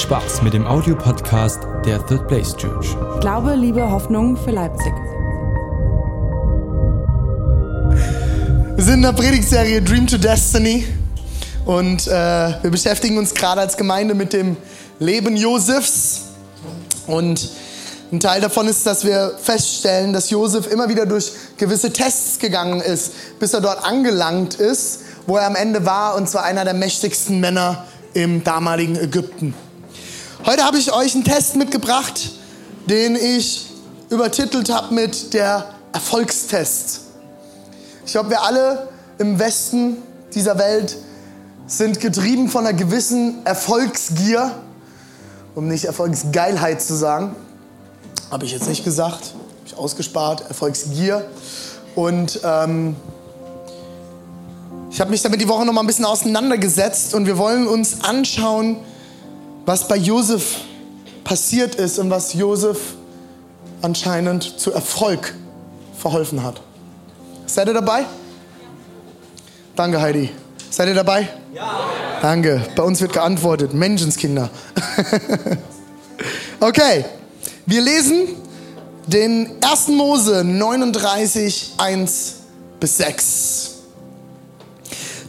Spaß mit dem Audiopodcast der Third Place Church. Glaube, Liebe, Hoffnung für Leipzig. Wir sind in der Predigtserie Dream to Destiny und äh, wir beschäftigen uns gerade als Gemeinde mit dem Leben Josefs. Und ein Teil davon ist, dass wir feststellen, dass Josef immer wieder durch gewisse Tests gegangen ist, bis er dort angelangt ist, wo er am Ende war, und zwar einer der mächtigsten Männer im damaligen Ägypten. Heute habe ich euch einen Test mitgebracht, den ich übertitelt habe mit der Erfolgstest. Ich glaube, wir alle im Westen dieser Welt sind getrieben von einer gewissen Erfolgsgier, um nicht Erfolgsgeilheit zu sagen. Habe ich jetzt nicht gesagt, habe ich ausgespart, Erfolgsgier. Und ähm, ich habe mich damit die Woche noch mal ein bisschen auseinandergesetzt und wir wollen uns anschauen, was bei Josef passiert ist und was Josef anscheinend zu Erfolg verholfen hat. Seid ihr dabei? Danke, Heidi. Seid ihr dabei? Ja. Danke. Bei uns wird geantwortet. Menschenskinder. okay. Wir lesen den 1. Mose 39, 1 bis 6.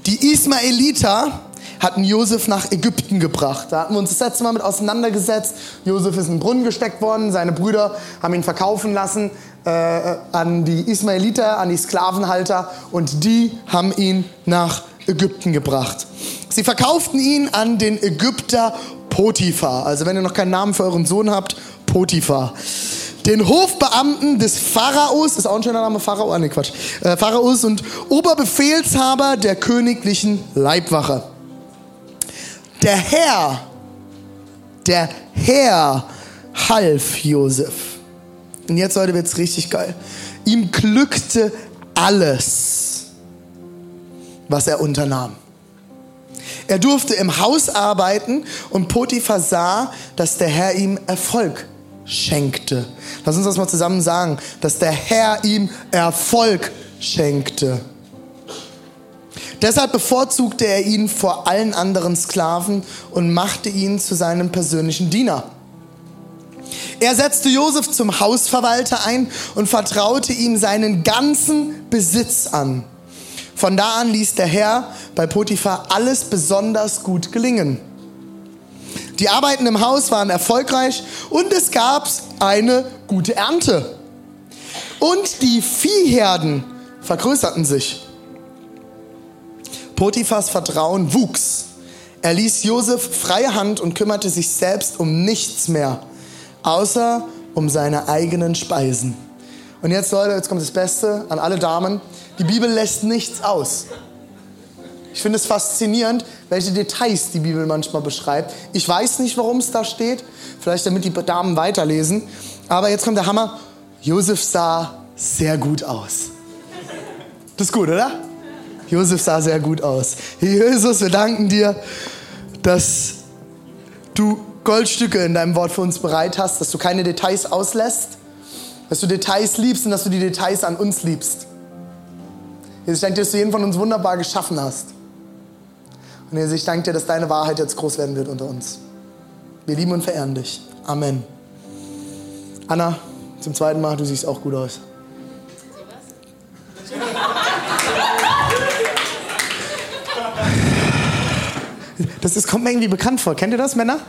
Die Ismaeliter hatten Josef nach Ägypten gebracht. Da hatten wir uns das letzte Mal mit auseinandergesetzt. Josef ist in den Brunnen gesteckt worden. Seine Brüder haben ihn verkaufen lassen äh, an die Ismaeliter, an die Sklavenhalter. Und die haben ihn nach Ägypten gebracht. Sie verkauften ihn an den Ägypter Potiphar. Also wenn ihr noch keinen Namen für euren Sohn habt, Potiphar. Den Hofbeamten des Pharaos, ist auch ein schöner Name, Pharao, ah, nee, Quatsch, äh, Pharaos und Oberbefehlshaber der königlichen Leibwache. Der Herr, der Herr half Josef. Und jetzt, Leute, wird es richtig geil. Ihm glückte alles, was er unternahm. Er durfte im Haus arbeiten und Potiphar sah, dass der Herr ihm Erfolg schenkte. Lass uns das mal zusammen sagen, dass der Herr ihm Erfolg schenkte. Deshalb bevorzugte er ihn vor allen anderen Sklaven und machte ihn zu seinem persönlichen Diener. Er setzte Josef zum Hausverwalter ein und vertraute ihm seinen ganzen Besitz an. Von da an ließ der Herr bei Potiphar alles besonders gut gelingen. Die Arbeiten im Haus waren erfolgreich und es gab eine gute Ernte. Und die Viehherden vergrößerten sich. Potiphas Vertrauen wuchs. Er ließ Josef freie Hand und kümmerte sich selbst um nichts mehr, außer um seine eigenen Speisen. Und jetzt, Leute, jetzt kommt das Beste an alle Damen. Die Bibel lässt nichts aus. Ich finde es faszinierend, welche Details die Bibel manchmal beschreibt. Ich weiß nicht, warum es da steht. Vielleicht damit die Damen weiterlesen. Aber jetzt kommt der Hammer. Josef sah sehr gut aus. Das ist gut, oder? Josef sah sehr gut aus. Jesus, wir danken dir, dass du Goldstücke in deinem Wort für uns bereit hast, dass du keine Details auslässt, dass du Details liebst und dass du die Details an uns liebst. Jesus, ich danke dir, dass du jeden von uns wunderbar geschaffen hast. Und Jesus, ich danke dir, dass deine Wahrheit jetzt groß werden wird unter uns. Wir lieben und verehren dich. Amen. Anna, zum zweiten Mal, du siehst auch gut aus. Das ist, kommt mir irgendwie bekannt vor. Kennt ihr das, Männer?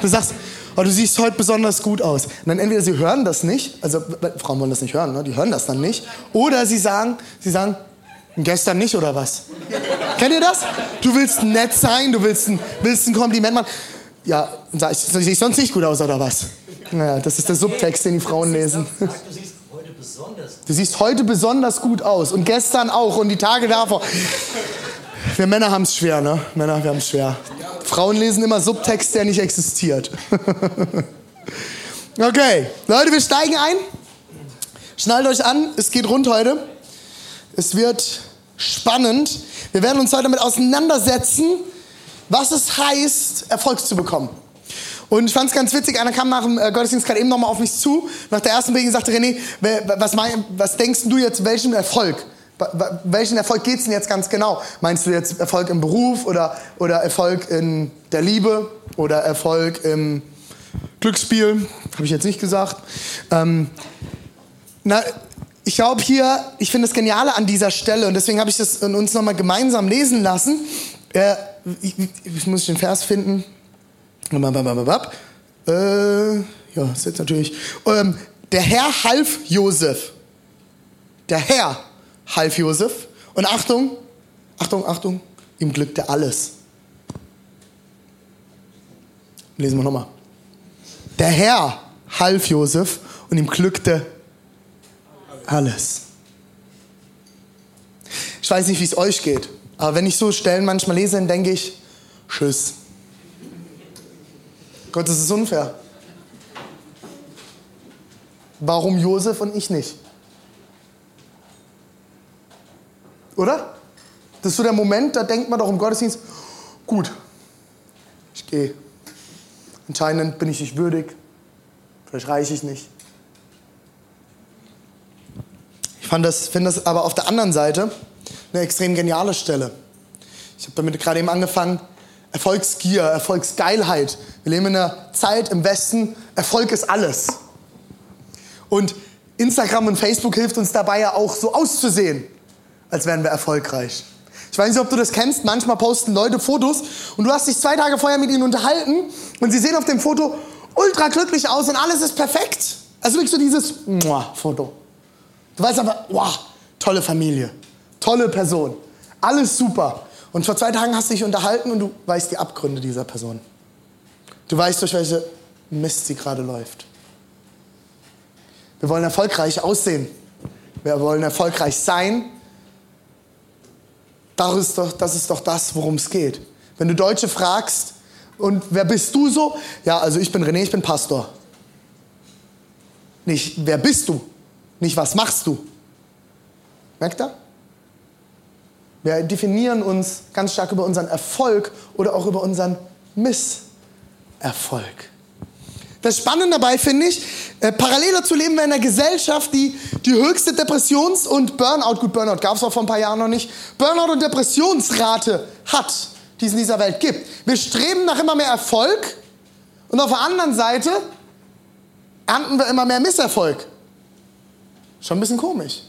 Du sagst, oh, du siehst heute besonders gut aus. Und dann entweder sie hören das nicht, also Frauen wollen das nicht hören, ne? die hören das dann nicht, oder sie sagen, sie sagen, gestern nicht oder was? Kennt ihr das? Du willst nett sein, du willst ein, willst ein Kompliment machen. Ja, sag ich, sehe ich sonst nicht gut aus oder was? Naja, das ist der Subtext, den die Frauen lesen. Du siehst heute besonders. Du siehst heute besonders gut aus und gestern auch und die Tage davor. Wir Männer haben es schwer, ne? Männer, wir haben es schwer. Frauen lesen immer Subtext, der nicht existiert. okay, Leute, wir steigen ein. Schnallt euch an, es geht rund heute. Es wird spannend. Wir werden uns heute damit auseinandersetzen, was es heißt, Erfolg zu bekommen. Und ich fand es ganz witzig, einer kam nach dem äh, Gottesdienst gerade eben nochmal auf mich zu, nach der ersten Predigt sagte, René, was, mein, was denkst du jetzt, welchen Erfolg welchen Erfolg geht es denn jetzt ganz genau? Meinst du jetzt Erfolg im Beruf oder, oder Erfolg in der Liebe oder Erfolg im Glücksspiel? Habe ich jetzt nicht gesagt. Ähm, na, ich glaube hier, ich finde das Geniale an dieser Stelle und deswegen habe ich das uns nochmal gemeinsam lesen lassen. Äh, ich, ich, muss den Vers finden. Äh, ja, ist jetzt natürlich. Ähm, der Herr half Josef. Der Herr half Josef. Und Achtung, Achtung, Achtung, ihm glückte alles. Lesen wir nochmal. Der Herr half Josef und ihm glückte alles. Ich weiß nicht, wie es euch geht, aber wenn ich so Stellen manchmal lese, dann denke ich, tschüss. Gott, das ist unfair. Warum Josef und ich nicht? Oder? Das ist so der Moment, da denkt man doch im Gottesdienst, gut, ich gehe. Anscheinend bin ich nicht würdig, vielleicht reiche ich nicht. Ich das, finde das aber auf der anderen Seite eine extrem geniale Stelle. Ich habe damit gerade eben angefangen, Erfolgsgier, Erfolgsgeilheit. Wir leben in einer Zeit im Westen, Erfolg ist alles. Und Instagram und Facebook hilft uns dabei ja auch so auszusehen, als wären wir erfolgreich. Ich weiß nicht, ob du das kennst. Manchmal posten Leute Fotos und du hast dich zwei Tage vorher mit ihnen unterhalten und sie sehen auf dem Foto ultra glücklich aus und alles ist perfekt. Also wirklich so dieses Foto. Du weißt aber, wow, tolle Familie, tolle Person, alles super. Und vor zwei Tagen hast du dich unterhalten und du weißt die Abgründe dieser Person. Du weißt, durch welche Mist sie gerade läuft. Wir wollen erfolgreich aussehen. Wir wollen erfolgreich sein. Das ist doch das, ist doch das worum es geht. Wenn du Deutsche fragst, und wer bist du so? Ja, also ich bin René, ich bin Pastor. Nicht, wer bist du? Nicht, was machst du? Merkt ihr? Wir definieren uns ganz stark über unseren Erfolg oder auch über unseren Misserfolg. Das Spannende dabei finde ich, äh, parallel dazu leben wir in einer Gesellschaft, die die höchste Depressions- und Burnout, gut, Burnout gab es auch vor ein paar Jahren noch nicht, Burnout- und Depressionsrate hat, die es in dieser Welt gibt. Wir streben nach immer mehr Erfolg und auf der anderen Seite ernten wir immer mehr Misserfolg. Schon ein bisschen komisch.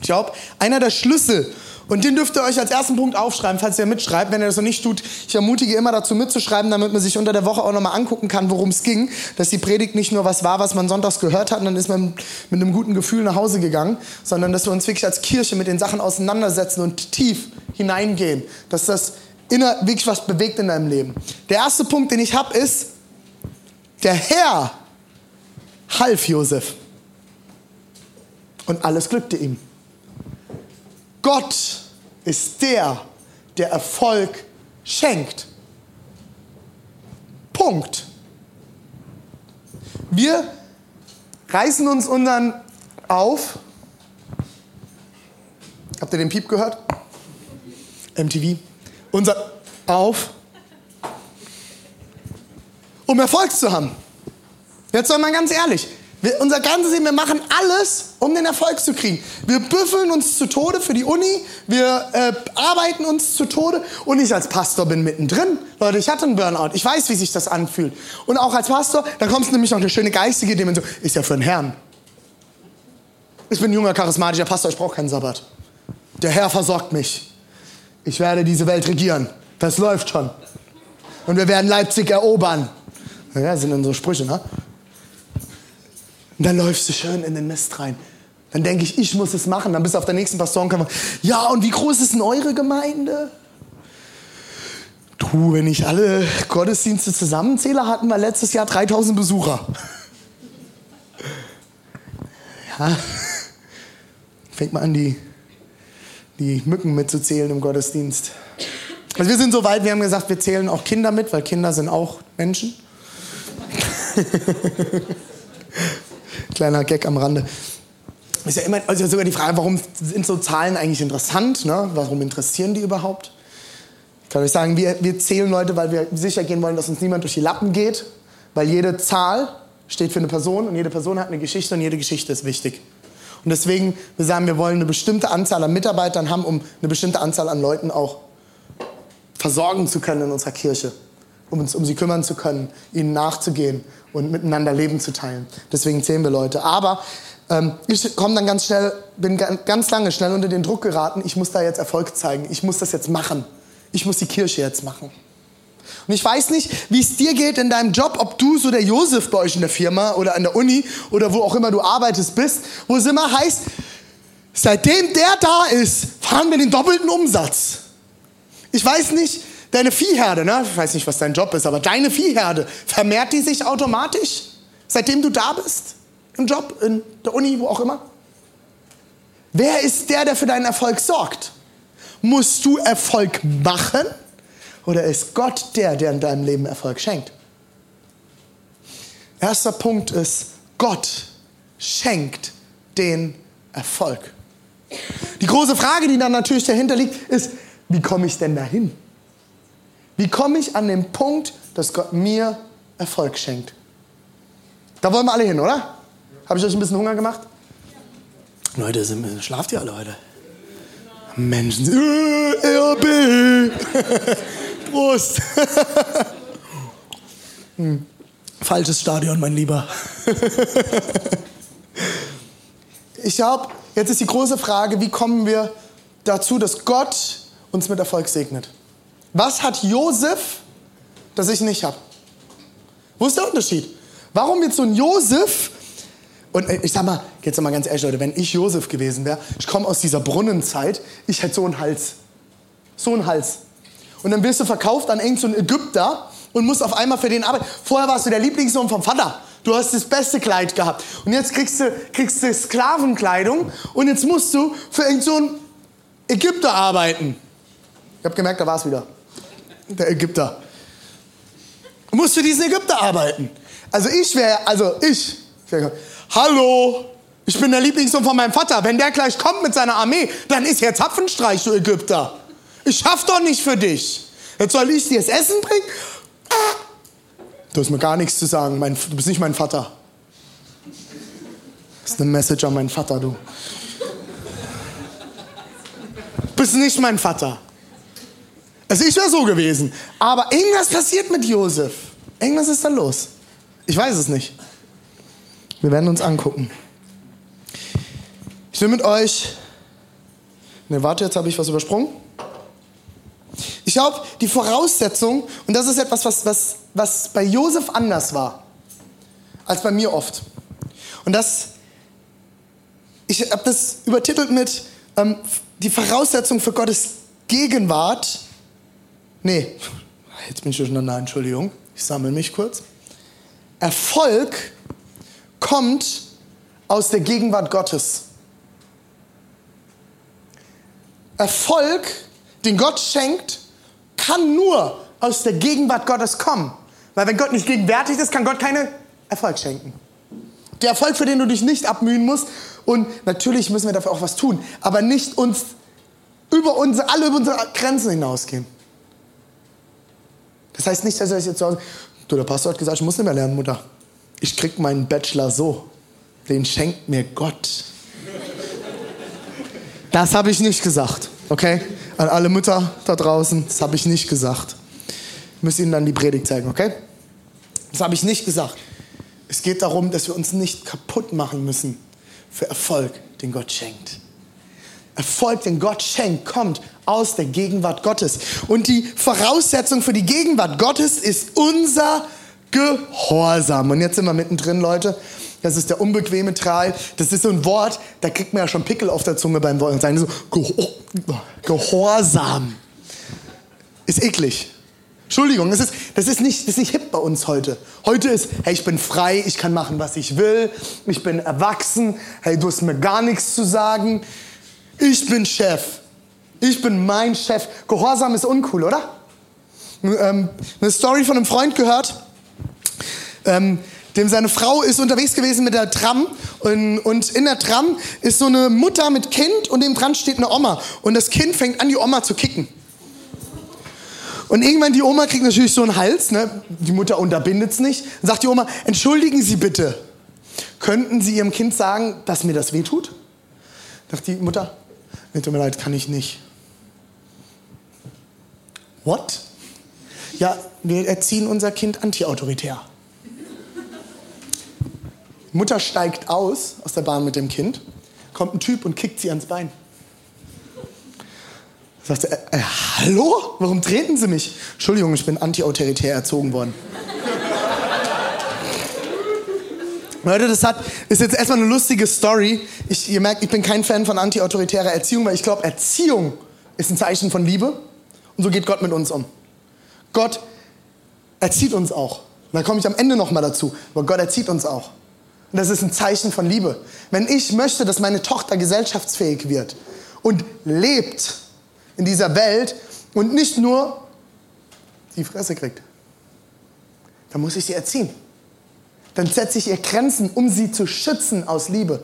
Ich glaube, einer der Schlüssel, und den dürft ihr euch als ersten Punkt aufschreiben, falls ihr mitschreibt, wenn ihr das noch nicht tut. Ich ermutige immer dazu mitzuschreiben, damit man sich unter der Woche auch nochmal angucken kann, worum es ging. Dass die Predigt nicht nur was war, was man sonntags gehört hat und dann ist man mit einem guten Gefühl nach Hause gegangen, sondern dass wir uns wirklich als Kirche mit den Sachen auseinandersetzen und tief hineingehen. Dass das inner, wirklich was bewegt in deinem Leben. Der erste Punkt, den ich habe, ist, der Herr half Josef und alles glückte ihm. Gott ist der, der Erfolg schenkt. Punkt. Wir reißen uns unseren auf. Habt ihr den Piep gehört? MTV. Unser auf, um Erfolg zu haben. Jetzt soll man ganz ehrlich, wir, unser ganzes Leben, wir machen alles, um den Erfolg zu kriegen. Wir büffeln uns zu Tode für die Uni, wir äh, arbeiten uns zu Tode und ich als Pastor bin mittendrin. Leute, ich hatte einen Burnout, ich weiß, wie sich das anfühlt. Und auch als Pastor, da kommt nämlich noch eine schöne geistige Dimension, ist ja für den Herrn. Ich bin ein junger, charismatischer Pastor, ich brauche keinen Sabbat. Der Herr versorgt mich. Ich werde diese Welt regieren. Das läuft schon. Und wir werden Leipzig erobern. Ja, sind dann so Sprüche, ne? Und dann läufst du schön in den Mist rein. Dann denke ich, ich muss es machen. Dann bist du auf der nächsten Pastorenkammer. Ja, und wie groß ist denn eure Gemeinde? Du, wenn ich alle Gottesdienste zusammenzähle, hatten wir letztes Jahr 3000 Besucher. Ja, fängt mal an, die, die Mücken mitzuzählen im Gottesdienst. Also wir sind so weit, wir haben gesagt, wir zählen auch Kinder mit, weil Kinder sind auch Menschen. Kleiner Gag am Rande. Ist ja immer also sogar die Frage, warum sind so Zahlen eigentlich interessant? Ne? Warum interessieren die überhaupt? Ich kann euch sagen, wir, wir zählen Leute, weil wir sicher gehen wollen, dass uns niemand durch die Lappen geht. Weil jede Zahl steht für eine Person und jede Person hat eine Geschichte und jede Geschichte ist wichtig. Und deswegen, wir sagen, wir wollen eine bestimmte Anzahl an Mitarbeitern haben, um eine bestimmte Anzahl an Leuten auch versorgen zu können in unserer Kirche, um uns um sie kümmern zu können, ihnen nachzugehen und miteinander Leben zu teilen. Deswegen zählen wir Leute. Aber ähm, ich komme dann ganz schnell, bin ganz lange schnell unter den Druck geraten, ich muss da jetzt Erfolg zeigen, ich muss das jetzt machen. Ich muss die Kirche jetzt machen. Und ich weiß nicht, wie es dir geht in deinem Job, ob du so der Josef bei euch in der Firma oder an der Uni oder wo auch immer du arbeitest bist, wo es immer heißt, seitdem der da ist, fahren wir den doppelten Umsatz. Ich weiß nicht, deine Viehherde, ne? ich weiß nicht, was dein Job ist, aber deine Viehherde, vermehrt die sich automatisch, seitdem du da bist? Im Job, in der Uni, wo auch immer? Wer ist der, der für deinen Erfolg sorgt? Musst du Erfolg machen oder ist Gott der, der in deinem Leben Erfolg schenkt? Erster Punkt ist, Gott schenkt den Erfolg. Die große Frage, die dann natürlich dahinter liegt, ist, wie komme ich denn dahin? Wie komme ich an den Punkt, dass Gott mir Erfolg schenkt? Da wollen wir alle hin, oder? Habe ich euch ein bisschen Hunger gemacht? Leute, sind, schlaft ihr alle heute? Menschen, äh, RB! Prost! hm. Falsches Stadion, mein Lieber. ich glaube, jetzt ist die große Frage, wie kommen wir dazu, dass Gott uns mit Erfolg segnet? Was hat Josef, das ich nicht habe? Wo ist der Unterschied? Warum wird so ein Josef und äh, ich sag mal, jetzt mal ganz ehrlich, Leute, wenn ich Josef gewesen wäre, ich komme aus dieser Brunnenzeit, ich hätte so einen Hals. So einen Hals. Und dann wirst du verkauft an irgendeinen so Ägypter und musst auf einmal für den arbeiten. Vorher warst du der Lieblingssohn vom Vater. Du hast das beste Kleid gehabt. Und jetzt kriegst du, kriegst du Sklavenkleidung und jetzt musst du für irgendeinen so Ägypter arbeiten. Ich habe gemerkt, da war es wieder. Der Ägypter. Musst für diesen Ägypter arbeiten. Also ich wäre, also ich, wär, hallo, ich bin der Lieblingssohn von meinem Vater. Wenn der gleich kommt mit seiner Armee, dann ist jetzt Zapfenstreich, du Ägypter. Ich schaff doch nicht für dich. Jetzt soll ich dir das Essen bringen? Du hast mir gar nichts zu sagen. Mein, du bist nicht mein Vater. Das ist eine Message an meinen Vater, du. Du bist nicht mein Vater. Also ich wäre so gewesen. Aber irgendwas passiert mit Josef. Irgendwas ist da los. Ich weiß es nicht. Wir werden uns angucken. Ich will mit euch. Ne, warte, jetzt habe ich was übersprungen. Ich glaube, die Voraussetzung, und das ist etwas, was, was, was bei Josef anders war, als bei mir oft. Und das, ich habe das übertitelt mit ähm, die Voraussetzung für Gottes Gegenwart. Nee, jetzt bin ich durcheinander, Entschuldigung, ich sammle mich kurz. Erfolg kommt aus der Gegenwart Gottes. Erfolg, den Gott schenkt, kann nur aus der Gegenwart Gottes kommen. Weil wenn Gott nicht gegenwärtig ist, kann Gott keinen Erfolg schenken. Der Erfolg, für den du dich nicht abmühen musst. Und natürlich müssen wir dafür auch was tun. Aber nicht uns über unsere, alle über unsere Grenzen hinausgehen. Das heißt nicht, dass er jetzt zu Hause, du, der Pastor hat gesagt, ich muss nicht mehr lernen, Mutter. Ich krieg meinen Bachelor so. Den schenkt mir Gott. Das habe ich nicht gesagt, okay? An alle Mütter da draußen, das habe ich nicht gesagt. Ich muss Ihnen dann die Predigt zeigen, okay? Das habe ich nicht gesagt. Es geht darum, dass wir uns nicht kaputt machen müssen für Erfolg, den Gott schenkt. Erfolg, den Gott schenkt, kommt aus der Gegenwart Gottes. Und die Voraussetzung für die Gegenwart Gottes ist unser Gehorsam. Und jetzt sind wir mittendrin, Leute. Das ist der unbequeme Teil. Das ist so ein Wort, da kriegt man ja schon Pickel auf der Zunge beim Wollen sein. So, Gehorsam. Ist eklig. Entschuldigung, das ist, das, ist nicht, das ist nicht hip bei uns heute. Heute ist, hey, ich bin frei, ich kann machen, was ich will, ich bin erwachsen, hey, du hast mir gar nichts zu sagen. Ich bin Chef. Ich bin mein Chef. Gehorsam ist uncool, oder? Ähm, eine Story von einem Freund gehört, ähm, dem seine Frau ist unterwegs gewesen mit der Tram und, und, in der Tram ist so eine Mutter mit Kind und dem dran steht eine Oma und das Kind fängt an, die Oma zu kicken. Und irgendwann die Oma kriegt natürlich so einen Hals, ne? die Mutter unterbindet es nicht, dann sagt die Oma, entschuldigen Sie bitte, könnten Sie Ihrem Kind sagen, dass mir das wehtut? Sagt die Mutter, nee, tut mir leid, kann ich nicht. What? Ja, wir erziehen unser Kind antiautoritär. Mutter steigt aus, aus der Bahn mit dem Kind, kommt ein Typ und kickt sie ans Bein. Sagt sie, äh, äh, hallo? Warum treten Sie mich? Entschuldigung, ich bin antiautoritär erzogen worden. Leute, das hat, ist jetzt erstmal eine lustige Story. Ich, ihr merkt, ich bin kein Fan von antiautoritärer Erziehung, weil ich glaube, Erziehung ist ein Zeichen von Liebe. Und so geht Gott mit uns um. Gott erzieht uns auch. Da komme ich am Ende nochmal dazu. Aber Gott erzieht uns auch. Und das ist ein Zeichen von Liebe. Wenn ich möchte, dass meine Tochter gesellschaftsfähig wird und lebt in dieser Welt und nicht nur die Fresse kriegt, dann muss ich sie erziehen. Dann setze ich ihr Grenzen, um sie zu schützen aus Liebe.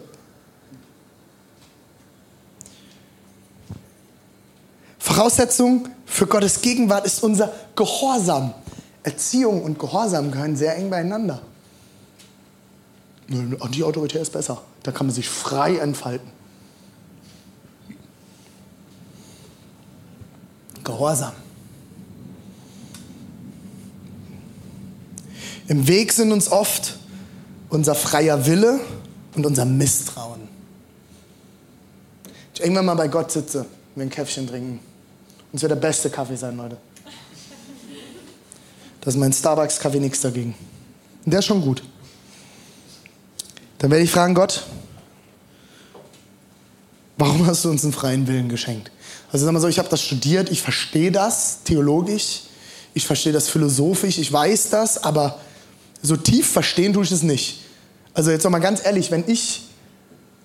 Voraussetzung für Gottes Gegenwart ist unser Gehorsam. Erziehung und Gehorsam gehören sehr eng beieinander. Die Autorität ist besser. Da kann man sich frei entfalten. Gehorsam. Im Weg sind uns oft unser freier Wille und unser Misstrauen. Ich irgendwann mal bei Gott sitze, wir ein Käffchen trinken. Und es wird der beste Kaffee sein, Leute. Das ist mein Starbucks-Kaffee nichts dagegen. Und der ist schon gut. Dann werde ich fragen, Gott, warum hast du uns einen freien Willen geschenkt? Also sag mal so, ich habe das studiert, ich verstehe das theologisch, ich verstehe das philosophisch, ich weiß das, aber so tief verstehen tue ich es nicht. Also jetzt noch mal ganz ehrlich, wenn ich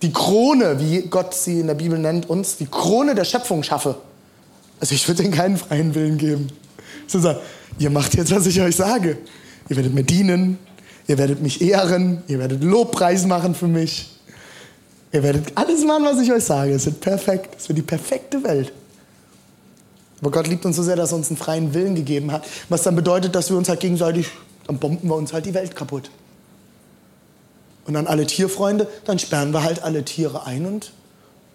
die Krone, wie Gott sie in der Bibel nennt, uns die Krone der Schöpfung schaffe, also ich würde denen keinen freien Willen geben. So sagen, ihr macht jetzt, was ich euch sage. Ihr werdet mir dienen, Ihr werdet mich ehren, ihr werdet Lobpreis machen für mich. Ihr werdet alles machen, was ich euch sage. Es wird perfekt. Es wird die perfekte Welt. Aber Gott liebt uns so sehr, dass er uns einen freien Willen gegeben hat. Was dann bedeutet, dass wir uns halt gegenseitig, dann bomben wir uns halt die Welt kaputt. Und dann alle Tierfreunde, dann sperren wir halt alle Tiere ein und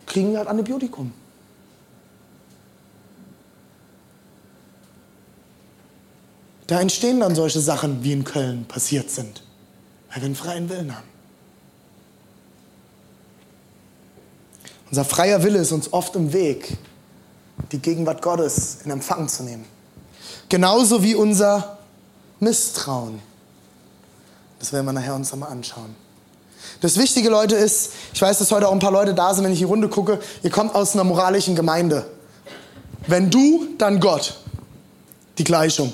kriegen halt Antibiotikum. Da entstehen dann solche Sachen, wie in Köln passiert sind, weil wir einen freien Willen haben. Unser freier Wille ist uns oft im Weg, die Gegenwart Gottes in Empfang zu nehmen. Genauso wie unser Misstrauen. Das werden wir nachher uns nochmal anschauen. Das Wichtige, Leute, ist, ich weiß, dass heute auch ein paar Leute da sind, wenn ich die Runde gucke, ihr kommt aus einer moralischen Gemeinde. Wenn du, dann Gott. Die Gleichung.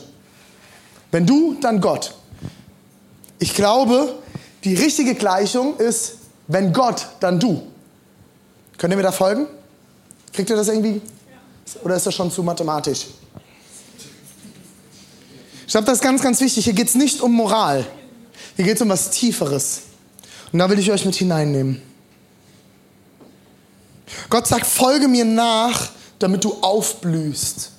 Wenn du, dann Gott. Ich glaube, die richtige Gleichung ist, wenn Gott, dann du. Könnt ihr mir da folgen? Kriegt ihr das irgendwie? Oder ist das schon zu mathematisch? Ich glaube, das ist ganz, ganz wichtig. Hier geht es nicht um Moral. Hier geht es um was Tieferes. Und da will ich euch mit hineinnehmen. Gott sagt, folge mir nach, damit du aufblühst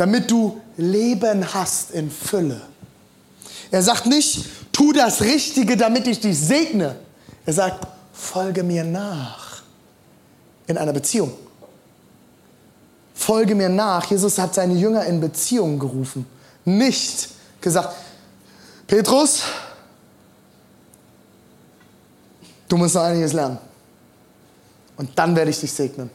damit du Leben hast in Fülle. Er sagt nicht, tu das Richtige, damit ich dich segne. Er sagt, folge mir nach in einer Beziehung. Folge mir nach. Jesus hat seine Jünger in Beziehung gerufen. Nicht gesagt, Petrus, du musst noch einiges lernen. Und dann werde ich dich segnen.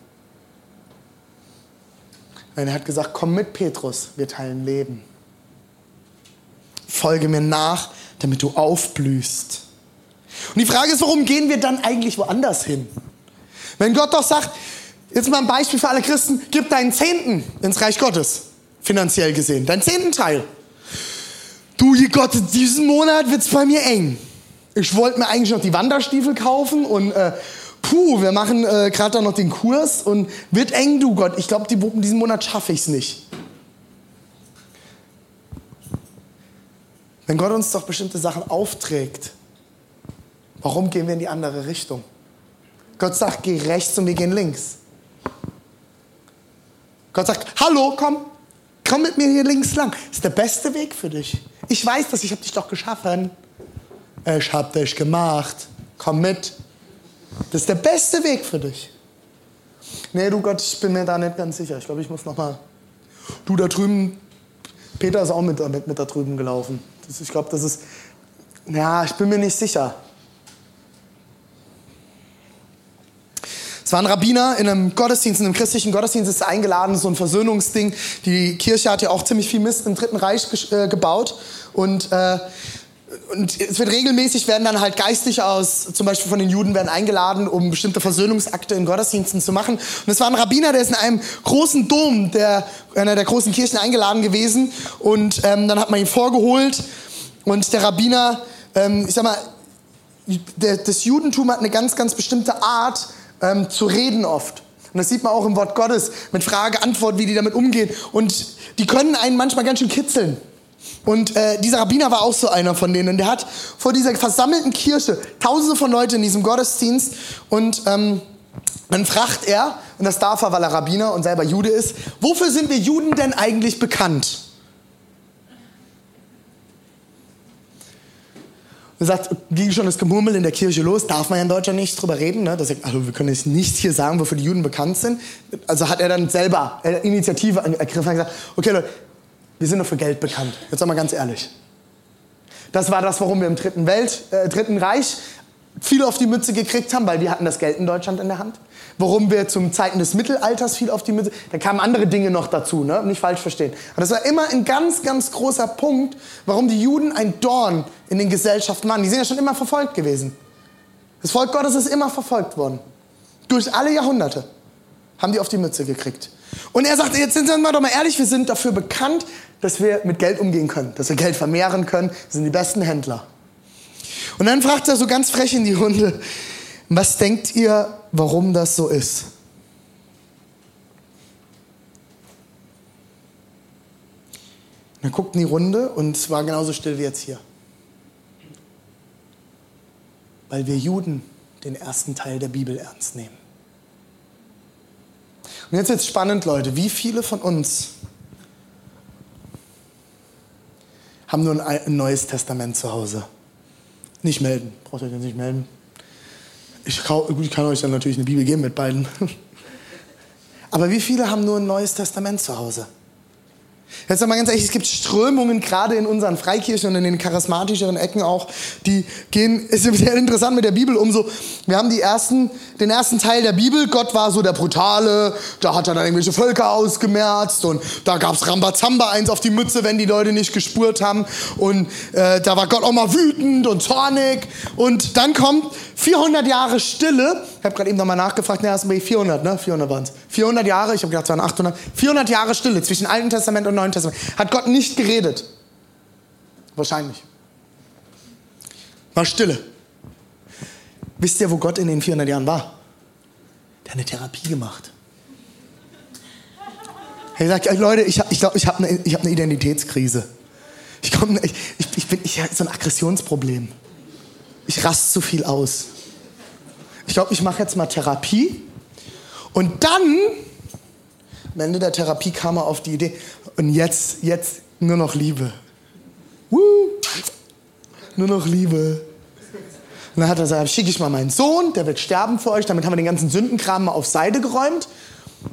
Nein, er hat gesagt, komm mit, Petrus, wir teilen Leben. Folge mir nach, damit du aufblühst. Und die Frage ist, warum gehen wir dann eigentlich woanders hin? Wenn Gott doch sagt, jetzt mal ein Beispiel für alle Christen, gib deinen Zehnten ins Reich Gottes, finanziell gesehen, deinen zehnten Teil. Du, Gott, diesen Monat wird es bei mir eng. Ich wollte mir eigentlich noch die Wanderstiefel kaufen und äh, puh, wir machen äh, gerade da noch den Kurs und wird eng, du Gott. Ich glaube, die, diesen Monat schaffe ich es nicht. Wenn Gott uns doch bestimmte Sachen aufträgt, warum gehen wir in die andere Richtung? Gott sagt, geh rechts und wir gehen links. Gott sagt, hallo, komm, komm mit mir hier links lang. Das ist der beste Weg für dich. Ich weiß das, ich habe dich doch geschaffen. Ich habe dich gemacht. Komm mit. Das ist der beste Weg für dich. Nee, du Gott, ich bin mir da nicht ganz sicher. Ich glaube, ich muss noch mal. Du da drüben, Peter ist auch mit, mit, mit da drüben gelaufen. Das, ich glaube, das ist. Ja, ich bin mir nicht sicher. Es war ein Rabbiner in einem Gottesdienst, in einem christlichen Gottesdienst, ist eingeladen, so ein Versöhnungsding. Die Kirche hat ja auch ziemlich viel Mist im Dritten Reich äh, gebaut. Und, äh, und es wird regelmäßig, werden dann halt Geistliche aus, zum Beispiel von den Juden, werden eingeladen, um bestimmte Versöhnungsakte in Gottesdiensten zu machen. Und es war ein Rabbiner, der ist in einem großen Dom, der, einer der großen Kirchen eingeladen gewesen. Und ähm, dann hat man ihn vorgeholt. Und der Rabbiner, ähm, ich sag mal, der, das Judentum hat eine ganz, ganz bestimmte Art, ähm, zu reden oft. Und das sieht man auch im Wort Gottes mit Frage, Antwort, wie die damit umgehen. Und die können einen manchmal ganz schön kitzeln. Und äh, dieser Rabbiner war auch so einer von denen. Der hat vor dieser versammelten Kirche tausende von Leuten in diesem Gottesdienst und ähm, dann fragt er, und das darf er, weil er Rabbiner und selber Jude ist, wofür sind wir Juden denn eigentlich bekannt? Sagt, ging schon das Gemurmel in der Kirche los, darf man ja in Deutschland nicht drüber reden. Ne? Das also wir können jetzt nicht hier sagen, wofür die Juden bekannt sind. Also hat er dann selber Initiative ergriffen und gesagt, okay Leute, wir sind doch für Geld bekannt. Jetzt sag mal ganz ehrlich. Das war das, warum wir im Dritten, Welt, äh, Dritten Reich viele auf die Mütze gekriegt haben, weil wir hatten das Geld in Deutschland in der Hand. Warum wir zum Zeiten des Mittelalters viel auf die Mütze, da kamen andere Dinge noch dazu, ne? nicht falsch verstehen. Aber das war immer ein ganz, ganz großer Punkt, warum die Juden ein Dorn in den Gesellschaften waren. Die sind ja schon immer verfolgt gewesen. Das Volk Gottes ist immer verfolgt worden. Durch alle Jahrhunderte haben die auf die Mütze gekriegt. Und er sagt, jetzt sind wir doch mal ehrlich, wir sind dafür bekannt, dass wir mit Geld umgehen können, dass wir Geld vermehren können. Wir sind die besten Händler. Und dann fragt er so ganz frech in die Runde, was denkt ihr, warum das so ist? Und er guckt in die Runde und es war genauso still wie jetzt hier. Weil wir Juden den ersten Teil der Bibel ernst nehmen. Und jetzt wird es spannend, Leute. Wie viele von uns haben nur ein neues Testament zu Hause? Nicht melden. Braucht euch jetzt nicht melden. Ich, ich kann euch dann natürlich eine Bibel geben mit beiden. Aber wie viele haben nur ein neues Testament zu Hause? Jetzt mal ganz ehrlich, es gibt Strömungen gerade in unseren Freikirchen und in den charismatischeren Ecken auch, die gehen, es ist sehr interessant mit der Bibel um so, wir haben die ersten, den ersten Teil der Bibel, Gott war so der Brutale, da hat er dann irgendwelche Völker ausgemerzt und da gab's Rambazamba eins auf die Mütze, wenn die Leute nicht gespurt haben und äh, da war Gott auch mal wütend und zornig und dann kommt 400 Jahre Stille, ich habe gerade eben nochmal nachgefragt, ne, erst 400, ne, 400 waren's. 400 Jahre, ich habe gedacht, es waren 800, 400 Jahre Stille zwischen Alten Testament und Neuen Testament. Hat Gott nicht geredet. Wahrscheinlich. War Stille. Wisst ihr, wo Gott in den 400 Jahren war? Der hat eine Therapie gemacht. Er sagt, Leute, ich, ich glaube, ich habe eine, hab eine Identitätskrise. Ich, komm, ich, ich, bin, ich so ein Aggressionsproblem. Ich raste zu viel aus. Ich glaube, ich mache jetzt mal Therapie. Und dann, am Ende der Therapie kam er auf die Idee, und jetzt, jetzt nur noch Liebe. Woo! Nur noch Liebe. Und dann hat er gesagt, schicke ich mal meinen Sohn, der wird sterben für euch. Damit haben wir den ganzen Sündenkram mal auf Seite geräumt.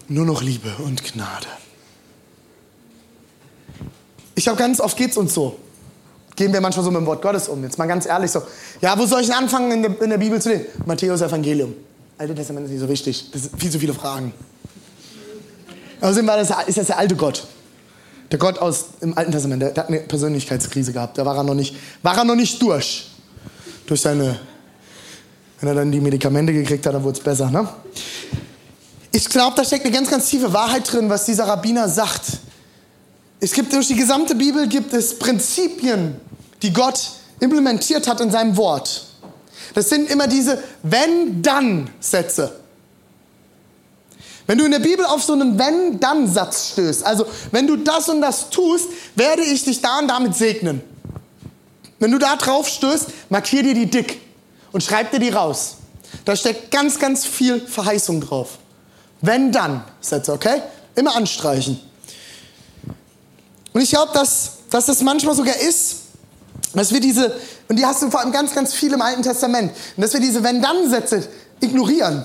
Nur noch Liebe und Gnade. Ich glaube, ganz oft geht es uns so. Gehen wir manchmal so mit dem Wort Gottes um. Jetzt mal ganz ehrlich so. Ja, wo soll ich denn anfangen in der, in der Bibel zu lesen? Matthäus Evangelium. Alte Testament ist nicht so wichtig. Das sind viel zu viele Fragen. Außerdem war das, ist das der alte Gott. Der Gott aus im Alten Testament, der, der, hat eine Persönlichkeitskrise gehabt. Da war er noch nicht, war er noch nicht durch. Durch seine, wenn er dann die Medikamente gekriegt hat, dann wurde es besser. Ne? Ich glaube, da steckt eine ganz, ganz tiefe Wahrheit drin, was dieser Rabbiner sagt. Es gibt durch die gesamte Bibel gibt es Prinzipien, die Gott implementiert hat in seinem Wort. Das sind immer diese Wenn-Dann-Sätze. Wenn du in der Bibel auf so einen Wenn-Dann-Satz stößt, also wenn du das und das tust, werde ich dich da und damit segnen. Wenn du da drauf stößt, markier dir die dick und schreib dir die raus. Da steckt ganz, ganz viel Verheißung drauf. Wenn-Dann-Sätze, okay? Immer anstreichen. Und ich glaube, dass, dass das manchmal sogar ist, dass wir diese, und die hast du vor allem ganz, ganz viel im Alten Testament, und dass wir diese Wenn-Dann-Sätze ignorieren.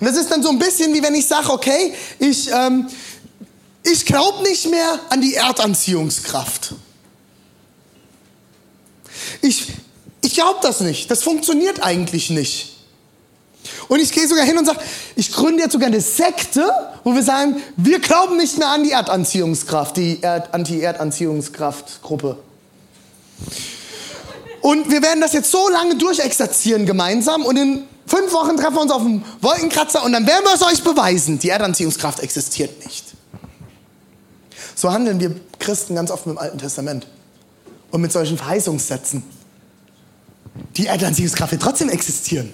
Und das ist dann so ein bisschen wie wenn ich sage, okay, ich, ähm, ich glaube nicht mehr an die Erdanziehungskraft. Ich, ich glaube das nicht. Das funktioniert eigentlich nicht. Und ich gehe sogar hin und sage, ich gründe jetzt sogar eine Sekte, wo wir sagen, wir glauben nicht mehr an die Erdanziehungskraft, die Erd Anti-Erdanziehungskraft-Gruppe. Und wir werden das jetzt so lange durchexerzieren gemeinsam und in fünf Wochen treffen wir uns auf dem Wolkenkratzer und dann werden wir es euch beweisen, die Erdanziehungskraft existiert nicht. So handeln wir Christen ganz oft mit dem Alten Testament und mit solchen Verheißungssätzen. Die Erdanziehungskraft wird trotzdem existieren.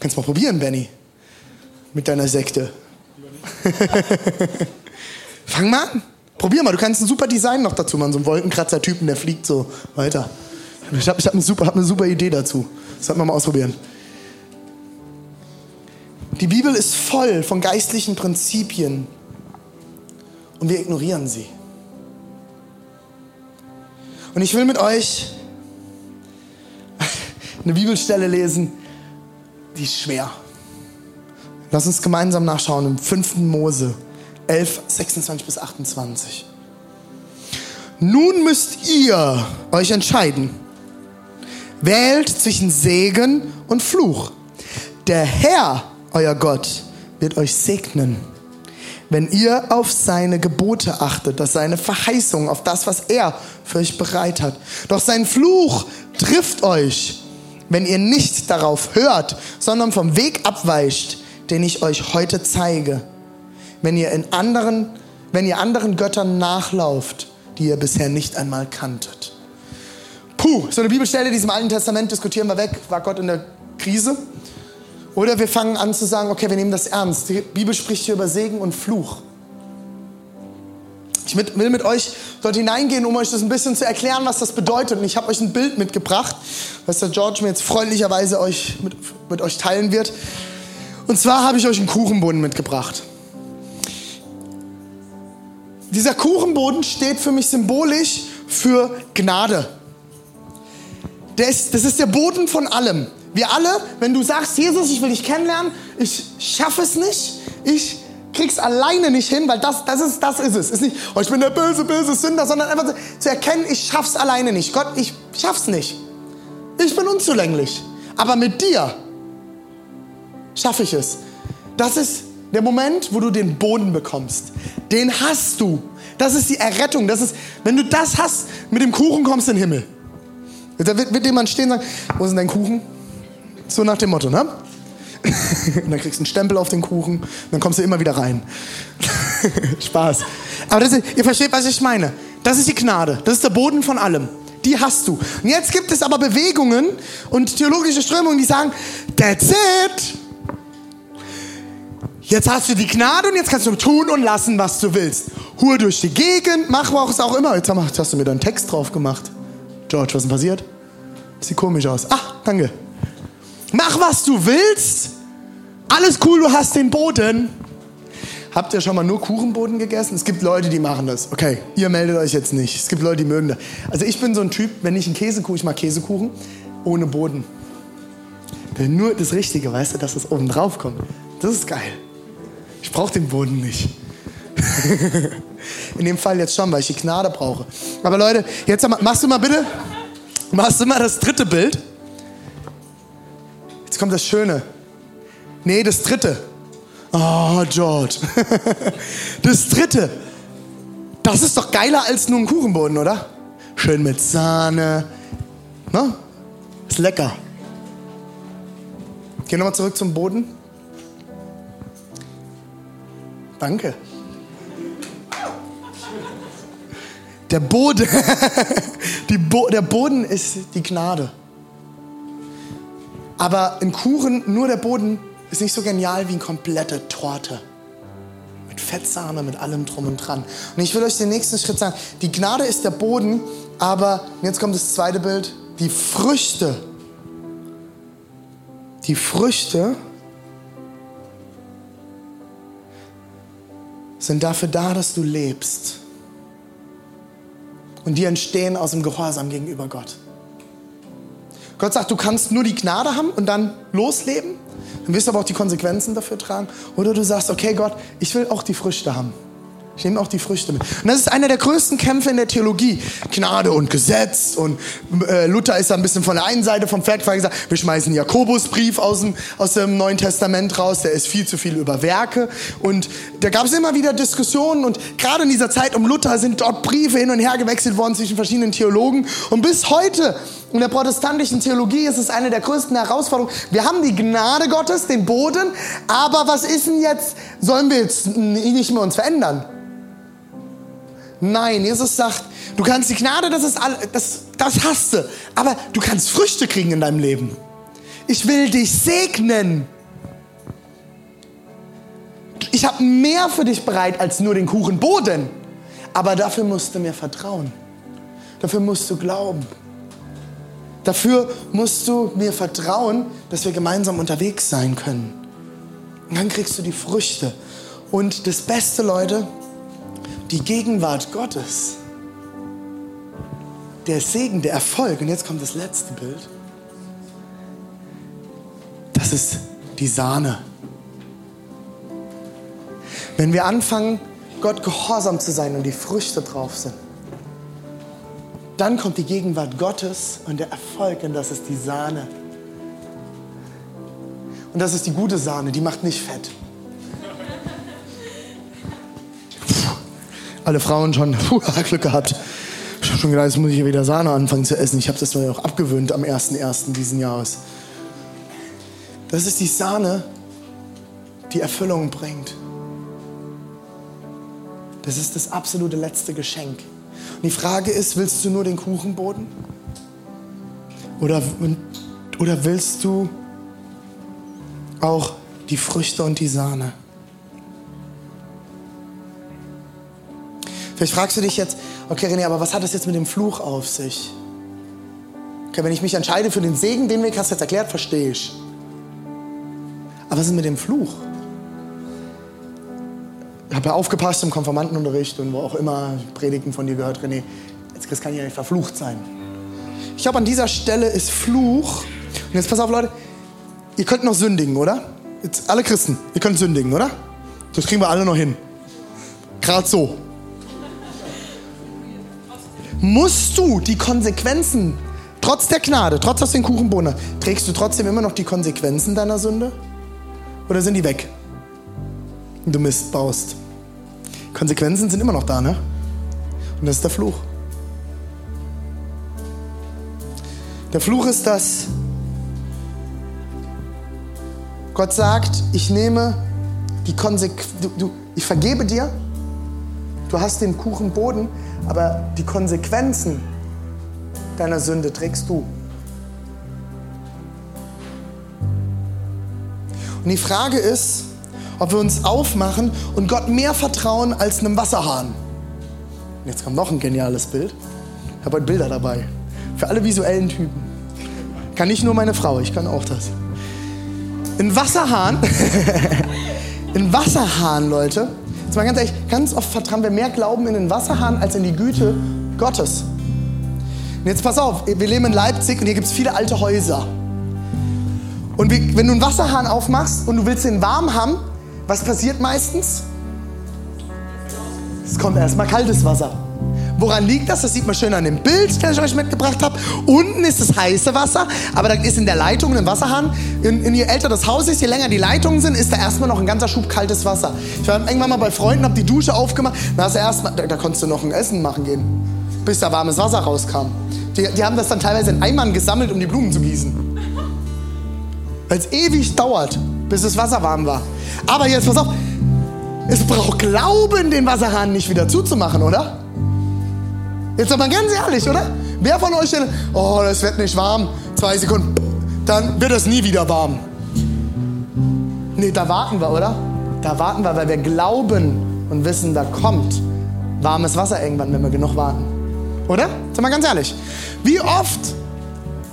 Kannst mal probieren, Benny. Mit deiner Sekte. Fang mal an. Probier mal. Du kannst ein super Design noch dazu machen. So ein Wolkenkratzer-Typen, der fliegt so weiter. Ich habe hab eine, hab eine super Idee dazu. Das sollten wir mal ausprobieren. Die Bibel ist voll von geistlichen Prinzipien und wir ignorieren sie. Und ich will mit euch eine Bibelstelle lesen, die ist schwer. Lass uns gemeinsam nachschauen im 5. Mose 11, 26 bis 28. Nun müsst ihr euch entscheiden. Wählt zwischen Segen und Fluch. Der Herr, euer Gott, wird euch segnen, wenn ihr auf seine Gebote achtet, dass seine Verheißung, auf das, was er für euch bereit hat. Doch sein Fluch trifft euch, wenn ihr nicht darauf hört, sondern vom Weg abweicht, den ich euch heute zeige. Wenn ihr in anderen, wenn ihr anderen Göttern nachlauft, die ihr bisher nicht einmal kanntet. Puh, so eine Bibelstelle, die ist im Alten Testament, diskutieren wir weg, war Gott in der Krise? Oder wir fangen an zu sagen, okay, wir nehmen das ernst. Die Bibel spricht hier über Segen und Fluch. Ich will mit euch dort hineingehen, um euch das ein bisschen zu erklären, was das bedeutet. Und ich habe euch ein Bild mitgebracht, was der George mir jetzt freundlicherweise euch mit, mit euch teilen wird. Und zwar habe ich euch einen Kuchenboden mitgebracht. Dieser Kuchenboden steht für mich symbolisch für Gnade. Das, das ist der Boden von allem. Wir alle, wenn du sagst, Jesus, ich will dich kennenlernen, ich schaffe es nicht, ich krieg's alleine nicht hin, weil das, das, ist, das ist es. Ist nicht, oh, ich bin der böse, böse Sünder, sondern einfach zu erkennen, ich schaff's alleine nicht. Gott, ich schaff's nicht. Ich bin unzulänglich. Aber mit dir schaffe ich es. Das ist der Moment, wo du den Boden bekommst. Den hast du. Das ist die Errettung. Das ist, wenn du das hast, mit dem Kuchen kommst du in den Himmel. Da wird, wird jemand stehen und sagen, wo ist denn dein Kuchen? So nach dem Motto, ne? und dann kriegst du einen Stempel auf den Kuchen dann kommst du immer wieder rein. Spaß. Aber ist, ihr versteht, was ich meine. Das ist die Gnade. Das ist der Boden von allem. Die hast du. Und jetzt gibt es aber Bewegungen und theologische Strömungen, die sagen, that's it. Jetzt hast du die Gnade und jetzt kannst du tun und lassen, was du willst. Hur durch die Gegend, mach was auch immer. Jetzt hast du mir da einen Text drauf gemacht. George, was ist denn passiert? Sieht komisch aus. Ah, danke. Mach, was du willst. Alles cool, du hast den Boden. Habt ihr schon mal nur Kuchenboden gegessen? Es gibt Leute, die machen das. Okay, ihr meldet euch jetzt nicht. Es gibt Leute, die mögen das. Also ich bin so ein Typ, wenn ich einen Käsekuchen, ich mag Käsekuchen, ohne Boden. Nur das Richtige, weißt du, dass das oben drauf kommt. Das ist geil. Ich brauche den Boden nicht. In dem Fall jetzt schon, weil ich die Gnade brauche. Aber Leute, jetzt machst du mal bitte, machst du mal das dritte Bild kommt das Schöne. Nee, das dritte. Oh, George. das dritte. Das ist doch geiler als nur ein Kuchenboden, oder? Schön mit Sahne. Ne? Ist lecker. Geh nochmal zurück zum Boden. Danke. Der Boden, Bo der Boden ist die Gnade. Aber ein Kuchen, nur der Boden, ist nicht so genial wie eine komplette Torte. Mit Fettsahne, mit allem drum und dran. Und ich will euch den nächsten Schritt sagen. Die Gnade ist der Boden, aber jetzt kommt das zweite Bild. Die Früchte. Die Früchte sind dafür da, dass du lebst. Und die entstehen aus dem Gehorsam gegenüber Gott. Gott sagt, du kannst nur die Gnade haben und dann losleben, dann wirst du aber auch die Konsequenzen dafür tragen. Oder du sagst, okay Gott, ich will auch die Früchte haben. Ich nehme auch die Früchte mit. Und das ist einer der größten Kämpfe in der Theologie. Gnade und Gesetz. Und äh, Luther ist da ein bisschen von der einen Seite vom Pferd gesagt, wir schmeißen Jakobusbrief aus dem, aus dem Neuen Testament raus. Der ist viel zu viel über Werke. Und da gab es immer wieder Diskussionen. Und gerade in dieser Zeit um Luther sind dort Briefe hin und her gewechselt worden zwischen verschiedenen Theologen. Und bis heute in der protestantischen Theologie ist es eine der größten Herausforderungen. Wir haben die Gnade Gottes, den Boden. Aber was ist denn jetzt? Sollen wir jetzt nicht mehr uns verändern? Nein, Jesus sagt, du kannst die Gnade, das ist all, das, das hast du, aber du kannst Früchte kriegen in deinem Leben. Ich will dich segnen. Ich habe mehr für dich bereit als nur den Kuchenboden. Aber dafür musst du mir vertrauen. Dafür musst du glauben. Dafür musst du mir vertrauen, dass wir gemeinsam unterwegs sein können. Und dann kriegst du die Früchte. Und das Beste, Leute, die Gegenwart Gottes, der Segen, der Erfolg, und jetzt kommt das letzte Bild, das ist die Sahne. Wenn wir anfangen, Gott gehorsam zu sein und die Früchte drauf sind, dann kommt die Gegenwart Gottes und der Erfolg und das ist die Sahne. Und das ist die gute Sahne, die macht nicht fett. alle Frauen schon puh, Glück gehabt. Ich habe schon gedacht, jetzt muss ich wieder Sahne anfangen zu essen. Ich habe das mir auch abgewöhnt am 1.1. diesen Jahres. Das ist die Sahne, die Erfüllung bringt. Das ist das absolute letzte Geschenk. Und die Frage ist, willst du nur den Kuchenboden? Oder, oder willst du auch die Früchte und die Sahne? Vielleicht fragst du dich jetzt, okay René, aber was hat das jetzt mit dem Fluch auf sich? Okay, wenn ich mich entscheide für den Segen, den Weg hast du jetzt erklärt, verstehe ich. Aber was ist mit dem Fluch? Habe ja aufgepasst im Konformantenunterricht und wo auch immer Predigten von dir gehört, René, jetzt kann ich ja nicht verflucht sein. Ich glaube, an dieser Stelle ist Fluch, und jetzt pass auf Leute, ihr könnt noch sündigen, oder? Jetzt alle Christen, ihr könnt sündigen, oder? Das kriegen wir alle noch hin. Gerade so musst du die Konsequenzen, trotz der Gnade, trotz aus den Kuchenbohnen, trägst du trotzdem immer noch die Konsequenzen deiner Sünde? Oder sind die weg? Du Mist baust. Konsequenzen sind immer noch da, ne? Und das ist der Fluch. Der Fluch ist, dass Gott sagt, ich nehme die Konsequenzen, ich vergebe dir, du hast den Kuchenboden, aber die Konsequenzen deiner Sünde trägst du. Und die Frage ist, ob wir uns aufmachen und Gott mehr vertrauen als einem Wasserhahn. Jetzt kommt noch ein geniales Bild. Ich habe heute Bilder dabei. Für alle visuellen Typen. Kann nicht nur meine Frau, ich kann auch das. Ein Wasserhahn, ein Wasserhahn, Leute, Jetzt mal ganz ehrlich, ganz oft vertrauen wir mehr Glauben in den Wasserhahn als in die Güte Gottes. Und jetzt pass auf, wir leben in Leipzig und hier gibt es viele alte Häuser. Und wenn du einen Wasserhahn aufmachst und du willst den warm haben, was passiert meistens? Es kommt erstmal kaltes Wasser. Woran liegt das? Das sieht man schön an dem Bild, das ich euch mitgebracht habe. Unten ist das heiße Wasser, aber da ist in der Leitung ein Wasserhahn. In, in je älter das Haus ist, je länger die Leitungen sind, ist da erstmal noch ein ganzer Schub kaltes Wasser. Ich war irgendwann mal bei Freunden, habe die Dusche aufgemacht, da, hast du erst mal, da, da konntest du noch ein Essen machen gehen, bis da warmes Wasser rauskam. Die, die haben das dann teilweise in Eimern gesammelt, um die Blumen zu gießen. Weil es ewig dauert, bis das Wasser warm war. Aber jetzt pass auf, es braucht Glauben, den Wasserhahn nicht wieder zuzumachen, oder? Jetzt aber ganz ehrlich, oder? Wer von euch denn, oh, das wird nicht warm, zwei Sekunden, dann wird es nie wieder warm. Nee, da warten wir, oder? Da warten wir, weil wir glauben und wissen, da kommt warmes Wasser irgendwann, wenn wir genug warten. Oder? Sag mal ganz ehrlich. Wie oft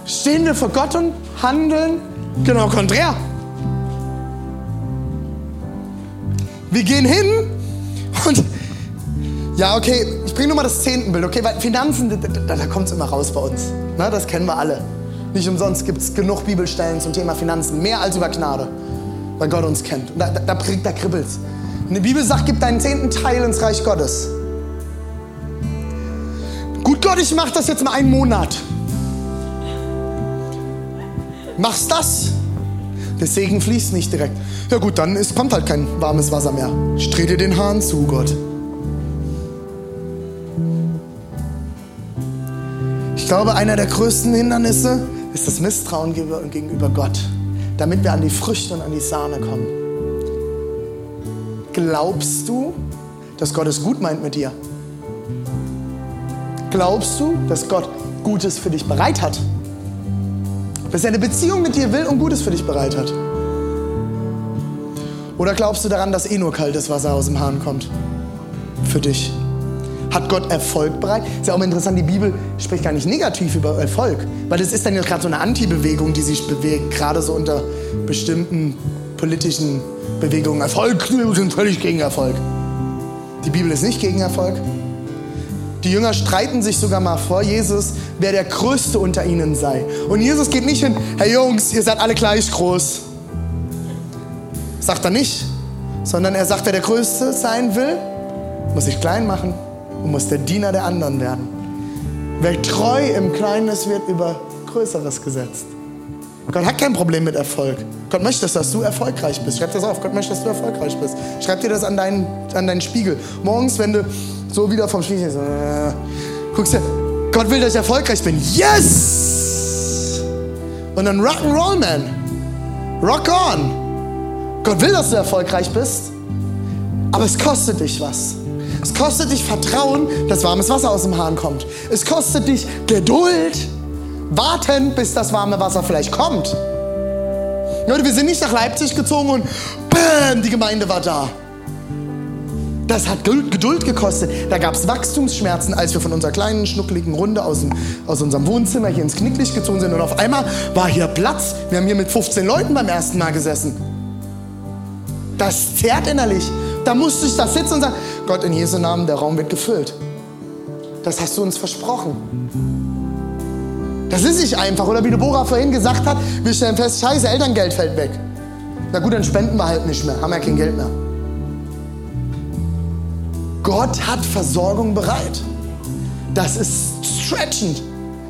stehen wir vor Gott und handeln genau konträr? Wir gehen hin und ja, okay, ich bringe nur mal das Zehntenbild, okay? Weil Finanzen, da, da, kommt es immer raus bei uns. Na, das kennen wir alle. Nicht umsonst gibt es genug Bibelstellen zum Thema Finanzen, mehr als über Gnade. weil Gott uns kennt. Und da, da, da, da kribbelt's. Und die Bibel sagt, gib deinen zehnten Teil ins Reich Gottes. Gut, Gott, ich mach das jetzt mal einen Monat. Machst das? Der Segen fließt nicht direkt. Ja gut, dann ist, kommt halt kein warmes Wasser mehr. Drehe dir den Hahn zu, Gott. Ich glaube, einer der größten Hindernisse ist das Misstrauen gegenüber Gott, damit wir an die Früchte und an die Sahne kommen. Glaubst du, dass Gott es gut meint mit dir? Glaubst du, dass Gott Gutes für dich bereit hat? Dass er eine Beziehung mit dir will und Gutes für dich bereit hat? Oder glaubst du daran, dass eh nur kaltes Wasser aus dem Hahn kommt? Für dich. Hat Gott Erfolg bereit? Ist ja auch mal interessant, die Bibel spricht gar nicht negativ über Erfolg. Weil das ist dann ja gerade so eine Antibewegung, die sich bewegt, gerade so unter bestimmten politischen Bewegungen. Erfolg, wir sind völlig gegen Erfolg. Die Bibel ist nicht gegen Erfolg. Die Jünger streiten sich sogar mal vor Jesus, wer der Größte unter ihnen sei. Und Jesus geht nicht hin, hey Jungs, ihr seid alle gleich groß. Sagt er nicht, sondern er sagt, wer der Größte sein will, muss sich klein machen und muss der Diener der anderen werden. Wer treu im Kleinen ist, wird über Größeres gesetzt. Gott hat kein Problem mit Erfolg. Gott möchte, dass du erfolgreich bist. Schreib das auf. Gott möchte, dass du erfolgreich bist. Schreib dir das an deinen, an deinen Spiegel. Morgens, wenn du so wieder vom Spiegel so, äh, guckst du, Gott will, dass ich erfolgreich bin. Yes! Und dann Rock'n'Roll, man. Rock on. Gott will, dass du erfolgreich bist. Aber es kostet dich was. Es kostet dich Vertrauen, dass warmes Wasser aus dem Hahn kommt. Es kostet dich Geduld. Warten, bis das warme Wasser vielleicht kommt. Leute, wir sind nicht nach Leipzig gezogen und bam, die Gemeinde war da. Das hat Geduld gekostet. Da gab es Wachstumsschmerzen, als wir von unserer kleinen, schnuckeligen Runde aus, dem, aus unserem Wohnzimmer hier ins Knicklicht gezogen sind. Und auf einmal war hier Platz. Wir haben hier mit 15 Leuten beim ersten Mal gesessen. Das zerrt innerlich. Da musste ich da sitzen und sagen, Gott, in Jesu Namen, der Raum wird gefüllt. Das hast du uns versprochen. Das ist nicht einfach. Oder wie Deborah vorhin gesagt hat, wir stellen fest, scheiße, Elterngeld fällt weg. Na gut, dann spenden wir halt nicht mehr, haben ja kein Geld mehr. Gott hat Versorgung bereit. Das ist stretchend.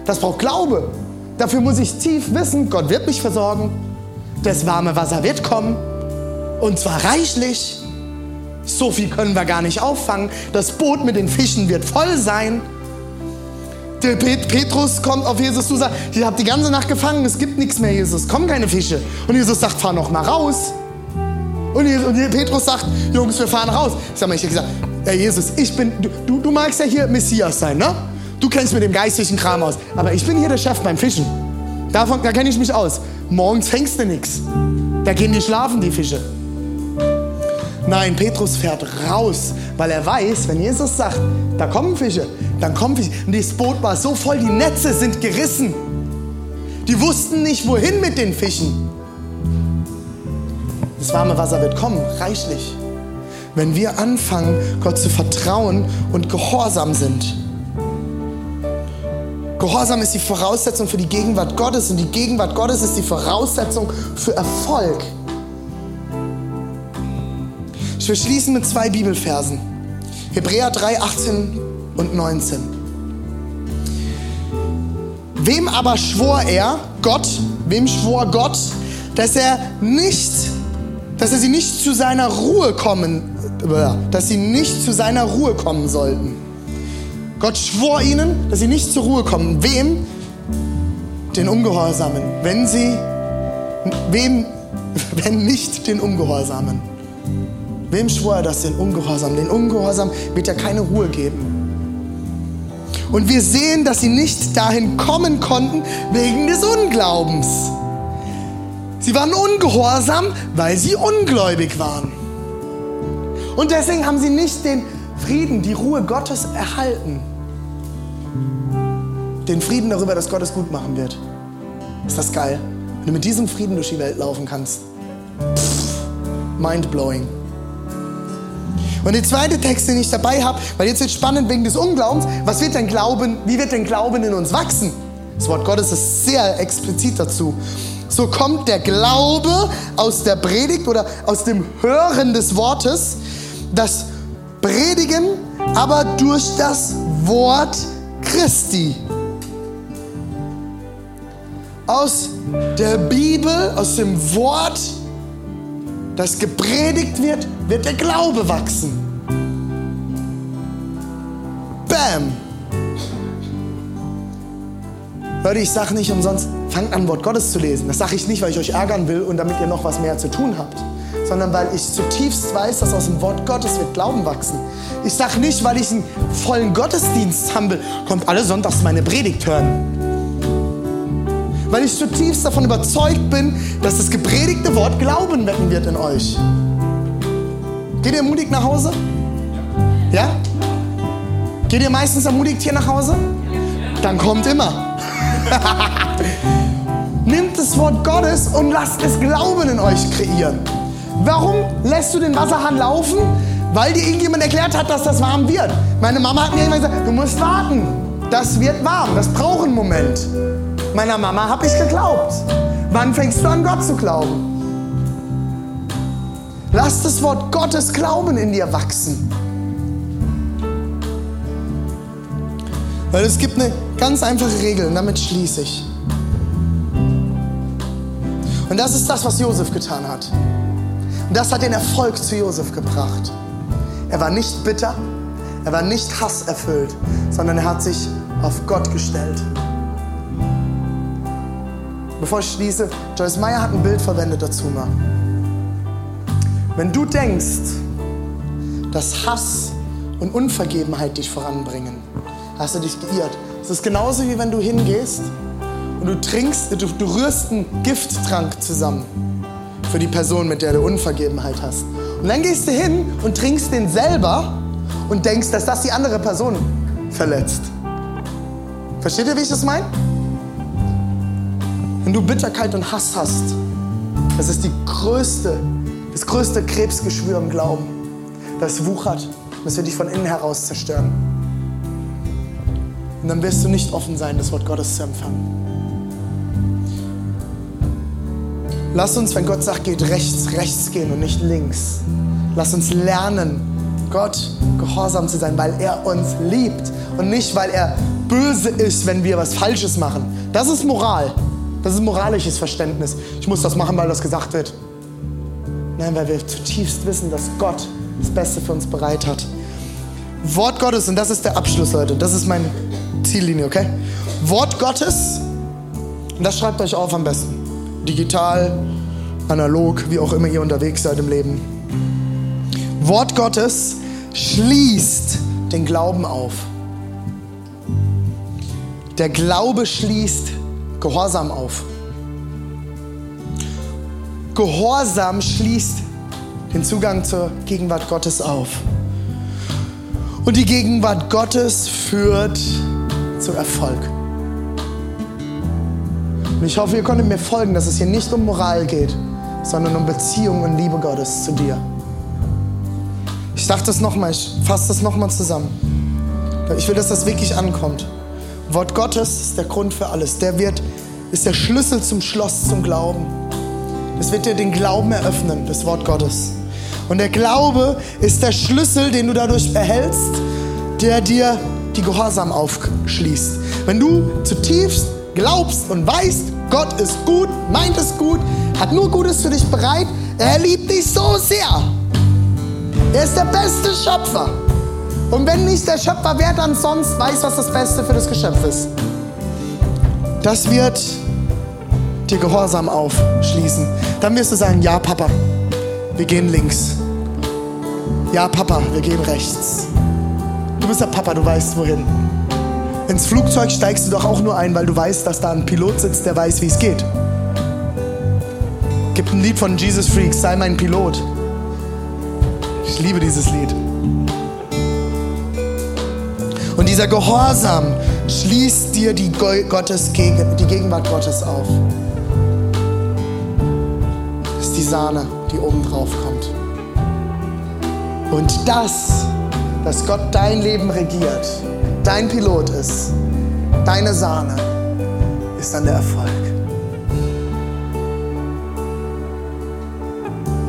Das braucht Glaube. Dafür muss ich tief wissen, Gott wird mich versorgen. Das warme Wasser wird kommen. Und zwar reichlich. So viel können wir gar nicht auffangen. Das Boot mit den Fischen wird voll sein. Der Pet Petrus kommt auf Jesus zu und sagt, ihr habt die ganze Nacht gefangen, es gibt nichts mehr, Jesus, kommen keine Fische. Und Jesus sagt, fahr noch mal raus. Und, und Petrus sagt, Jungs, wir fahren raus. Ich sag mal, ich habe gesagt, Herr Jesus, ich bin, du, du magst ja hier Messias sein, ne? Du kennst mit dem geistlichen Kram aus. Aber ich bin hier der Chef beim Fischen. Davon, da kenne ich mich aus. Morgens fängst du nichts. Da gehen die schlafen, die Fische. Nein, Petrus fährt raus, weil er weiß, wenn Jesus sagt, da kommen Fische, dann kommen Fische. Und das Boot war so voll, die Netze sind gerissen. Die wussten nicht, wohin mit den Fischen. Das warme Wasser wird kommen, reichlich. Wenn wir anfangen, Gott zu vertrauen und gehorsam sind. Gehorsam ist die Voraussetzung für die Gegenwart Gottes und die Gegenwart Gottes ist die Voraussetzung für Erfolg. Ich will schließen mit zwei Bibelversen. Hebräer 3, 18 und 19. Wem aber schwor er, Gott, wem schwor Gott, dass er nicht, dass sie nicht zu seiner Ruhe kommen, dass sie nicht zu seiner Ruhe kommen sollten. Gott schwor ihnen, dass sie nicht zur Ruhe kommen. Wem? Den Ungehorsamen. Wenn sie, wem, wenn nicht den Ungehorsamen. Wem schwor er das? Den Ungehorsam. Den Ungehorsam wird er keine Ruhe geben. Und wir sehen, dass sie nicht dahin kommen konnten wegen des Unglaubens. Sie waren ungehorsam, weil sie ungläubig waren. Und deswegen haben sie nicht den Frieden, die Ruhe Gottes erhalten. Den Frieden darüber, dass Gott es gut machen wird. Ist das geil? Wenn du mit diesem Frieden durch die Welt laufen kannst. mind blowing. Und der zweite Text, den ich dabei habe, weil jetzt wird spannend wegen des Unglaubens, was wird denn Glauben, wie wird denn Glauben in uns wachsen? Das Wort Gottes ist sehr explizit dazu. So kommt der Glaube aus der Predigt oder aus dem Hören des Wortes, das Predigen aber durch das Wort Christi. Aus der Bibel, aus dem Wort, das gepredigt wird, wird der Glaube wachsen. Bam! Leute, ich sage nicht umsonst, fangt an, Wort Gottes zu lesen. Das sage ich nicht, weil ich euch ärgern will und damit ihr noch was mehr zu tun habt, sondern weil ich zutiefst weiß, dass aus dem Wort Gottes wird Glauben wachsen. Ich sage nicht, weil ich einen vollen Gottesdienst haben will, kommt alle sonntags meine Predigt hören. Weil ich zutiefst davon überzeugt bin, dass das gepredigte Wort Glauben wecken wird in euch. Geht ihr ermutigt nach Hause? Ja? Geht ihr meistens ermutigt hier nach Hause? Dann kommt immer. Nimmt das Wort Gottes und lasst es Glauben in euch kreieren. Warum lässt du den Wasserhahn laufen? Weil dir irgendjemand erklärt hat, dass das warm wird. Meine Mama hat mir immer gesagt, du musst warten. Das wird warm. Das braucht einen Moment. Meiner Mama habe ich geglaubt. Wann fängst du an, Gott zu glauben? Lass das Wort Gottes Glauben in dir wachsen. Weil es gibt eine ganz einfache Regel und damit schließe ich. Und das ist das, was Josef getan hat. Und das hat den Erfolg zu Josef gebracht. Er war nicht bitter, er war nicht hasserfüllt, sondern er hat sich auf Gott gestellt. Bevor ich schließe, Joyce Meyer hat ein Bild verwendet dazu mal. Wenn du denkst, dass Hass und Unvergebenheit dich voranbringen, hast du dich geirrt. Es ist genauso wie wenn du hingehst und du trinkst, du, du rührst einen Gifttrank zusammen für die Person, mit der du Unvergebenheit hast. Und dann gehst du hin und trinkst den selber und denkst, dass das die andere Person verletzt. Versteht ihr, wie ich das meine? Wenn du Bitterkeit und Hass hast, das ist die größte, das größte Krebsgeschwür im Glauben. Das wuchert, das wird dich von innen heraus zerstören. Und dann wirst du nicht offen sein, das Wort Gottes zu empfangen. Lass uns, wenn Gott sagt, geht rechts, rechts gehen und nicht links. Lass uns lernen, Gott gehorsam zu sein, weil er uns liebt und nicht, weil er böse ist, wenn wir was Falsches machen. Das ist Moral. Das ist moralisches Verständnis. Ich muss das machen, weil das gesagt wird. Nein, weil wir zutiefst wissen, dass Gott das Beste für uns bereit hat. Wort Gottes, und das ist der Abschluss, Leute. Das ist meine Ziellinie, okay? Wort Gottes, und das schreibt euch auf am besten. Digital, analog, wie auch immer ihr unterwegs seid im Leben. Wort Gottes schließt den Glauben auf. Der Glaube schließt Gehorsam auf. Gehorsam schließt den Zugang zur Gegenwart Gottes auf. Und die Gegenwart Gottes führt zu Erfolg. Und ich hoffe, ihr konntet mir folgen, dass es hier nicht um Moral geht, sondern um Beziehung und Liebe Gottes zu dir. Ich sage das nochmal, ich fasse das nochmal zusammen. Ich will, dass das wirklich ankommt. Wort Gottes ist der Grund für alles. Der wird, ist der Schlüssel zum Schloss zum Glauben. Das wird dir den Glauben eröffnen, das Wort Gottes. Und der Glaube ist der Schlüssel, den du dadurch erhältst, der dir die Gehorsam aufschließt. Wenn du zutiefst glaubst und weißt, Gott ist gut, meint es gut, hat nur Gutes für dich bereit, er liebt dich so sehr. Er ist der beste Schöpfer. Und wenn nicht der Schöpfer, wer dann sonst weiß, was das Beste für das Geschöpf ist? Das wird dir Gehorsam aufschließen. Dann wirst du sagen, ja Papa, wir gehen links. Ja Papa, wir gehen rechts. Du bist der Papa, du weißt wohin. Ins Flugzeug steigst du doch auch nur ein, weil du weißt, dass da ein Pilot sitzt, der weiß, wie es geht. Gibt ein Lied von Jesus Freaks, sei mein Pilot. Ich liebe dieses Lied. Und dieser Gehorsam schließt dir die, Gottes, die Gegenwart Gottes auf. Das ist die Sahne, die oben drauf kommt. Und das, dass Gott dein Leben regiert, dein Pilot ist, deine Sahne, ist dann der Erfolg.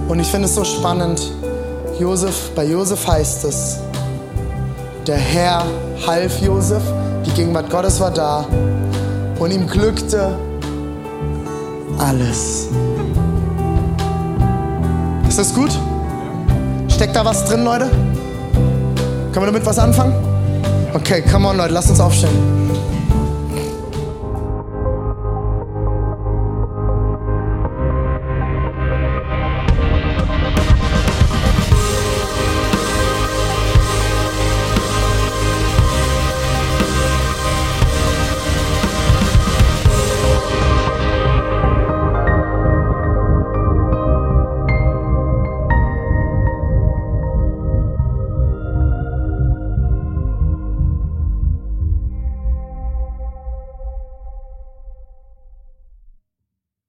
Und ich finde es so spannend. Josef, bei Josef heißt es, der Herr half Josef, die Gegenwart Gottes war da und ihm glückte alles. Ist das gut? Steckt da was drin, Leute? Können wir damit was anfangen? Okay, come on, Leute, lasst uns aufstehen.